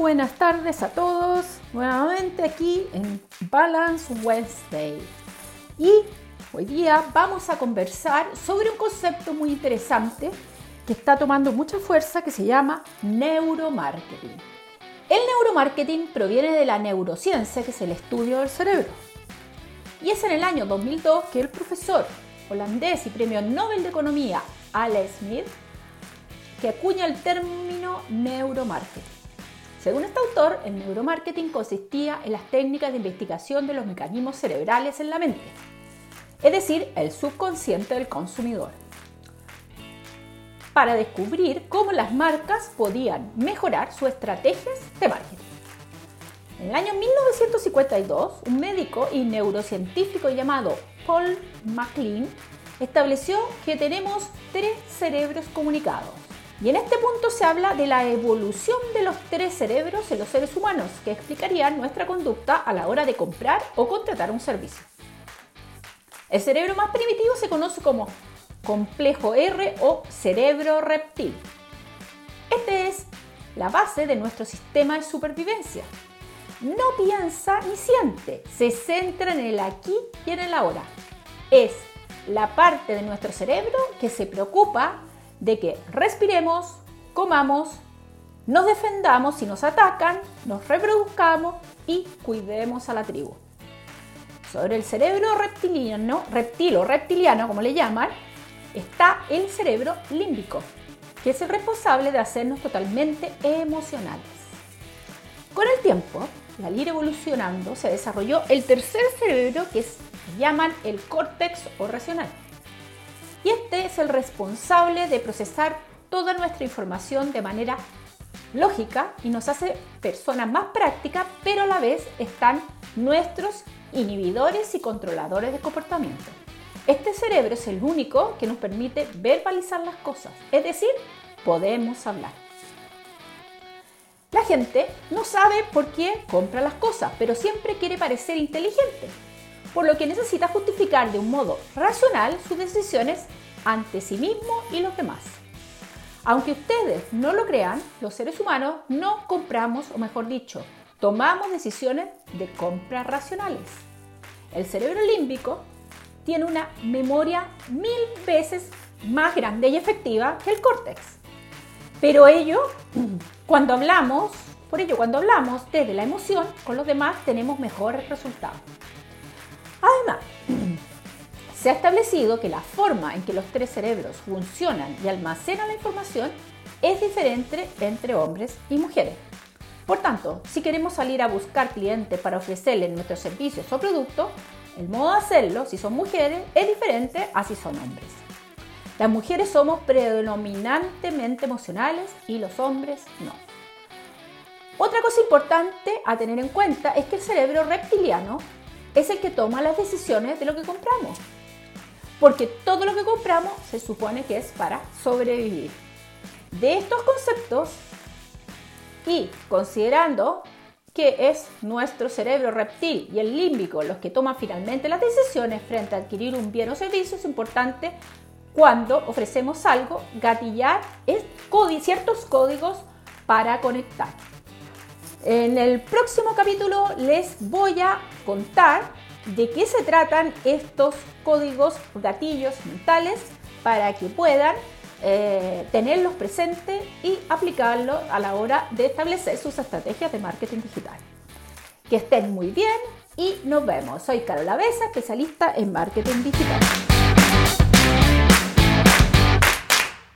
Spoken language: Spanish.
buenas tardes a todos. Nuevamente aquí en Balance Wednesday. Y hoy día vamos a conversar sobre un concepto muy interesante que está tomando mucha fuerza que se llama neuromarketing. El neuromarketing proviene de la neurociencia, que es el estudio del cerebro. Y es en el año 2002 que el profesor holandés y premio Nobel de Economía Alex Smith que acuña el término neuromarketing. Según este autor, el neuromarketing consistía en las técnicas de investigación de los mecanismos cerebrales en la mente, es decir, el subconsciente del consumidor, para descubrir cómo las marcas podían mejorar sus estrategias de marketing. En el año 1952, un médico y neurocientífico llamado Paul MacLean estableció que tenemos tres cerebros comunicados y en este punto se habla de la evolución de los tres cerebros en los seres humanos, que explicarían nuestra conducta a la hora de comprar o contratar un servicio. El cerebro más primitivo se conoce como complejo R o cerebro reptil. Este es la base de nuestro sistema de supervivencia. No piensa ni siente, se centra en el aquí y en el ahora. Es la parte de nuestro cerebro que se preocupa de que respiremos, comamos, nos defendamos si nos atacan, nos reproduzcamos y cuidemos a la tribu. Sobre el cerebro reptiliano, reptil reptiliano como le llaman, está el cerebro límbico, que es el responsable de hacernos totalmente emocionales. Con el tiempo, al ir evolucionando, se desarrolló el tercer cerebro que es, llaman el córtex o racional y este es el responsable de procesar toda nuestra información de manera lógica y nos hace personas más prácticas, pero a la vez están nuestros inhibidores y controladores de comportamiento. Este cerebro es el único que nos permite verbalizar las cosas, es decir, podemos hablar. La gente no sabe por qué compra las cosas, pero siempre quiere parecer inteligente por lo que necesita justificar de un modo racional sus decisiones ante sí mismo y los demás. Aunque ustedes no lo crean, los seres humanos no compramos, o mejor dicho, tomamos decisiones de compras racionales. El cerebro límbico tiene una memoria mil veces más grande y efectiva que el córtex. Pero ello, cuando hablamos, por ello, cuando hablamos desde la emoción con los demás, tenemos mejores resultados. Además, se ha establecido que la forma en que los tres cerebros funcionan y almacenan la información es diferente entre hombres y mujeres. Por tanto, si queremos salir a buscar clientes para ofrecerles nuestros servicios o productos, el modo de hacerlo, si son mujeres, es diferente a si son hombres. Las mujeres somos predominantemente emocionales y los hombres no. Otra cosa importante a tener en cuenta es que el cerebro reptiliano es el que toma las decisiones de lo que compramos. Porque todo lo que compramos se supone que es para sobrevivir. De estos conceptos y considerando que es nuestro cerebro reptil y el límbico los que toman finalmente las decisiones frente a adquirir un bien o servicio, es importante cuando ofrecemos algo gatillar ciertos códigos para conectar. En el próximo capítulo les voy a contar de qué se tratan estos códigos gatillos mentales para que puedan eh, tenerlos presentes y aplicarlos a la hora de establecer sus estrategias de marketing digital. Que estén muy bien y nos vemos. Soy Carola Besa, especialista en marketing digital.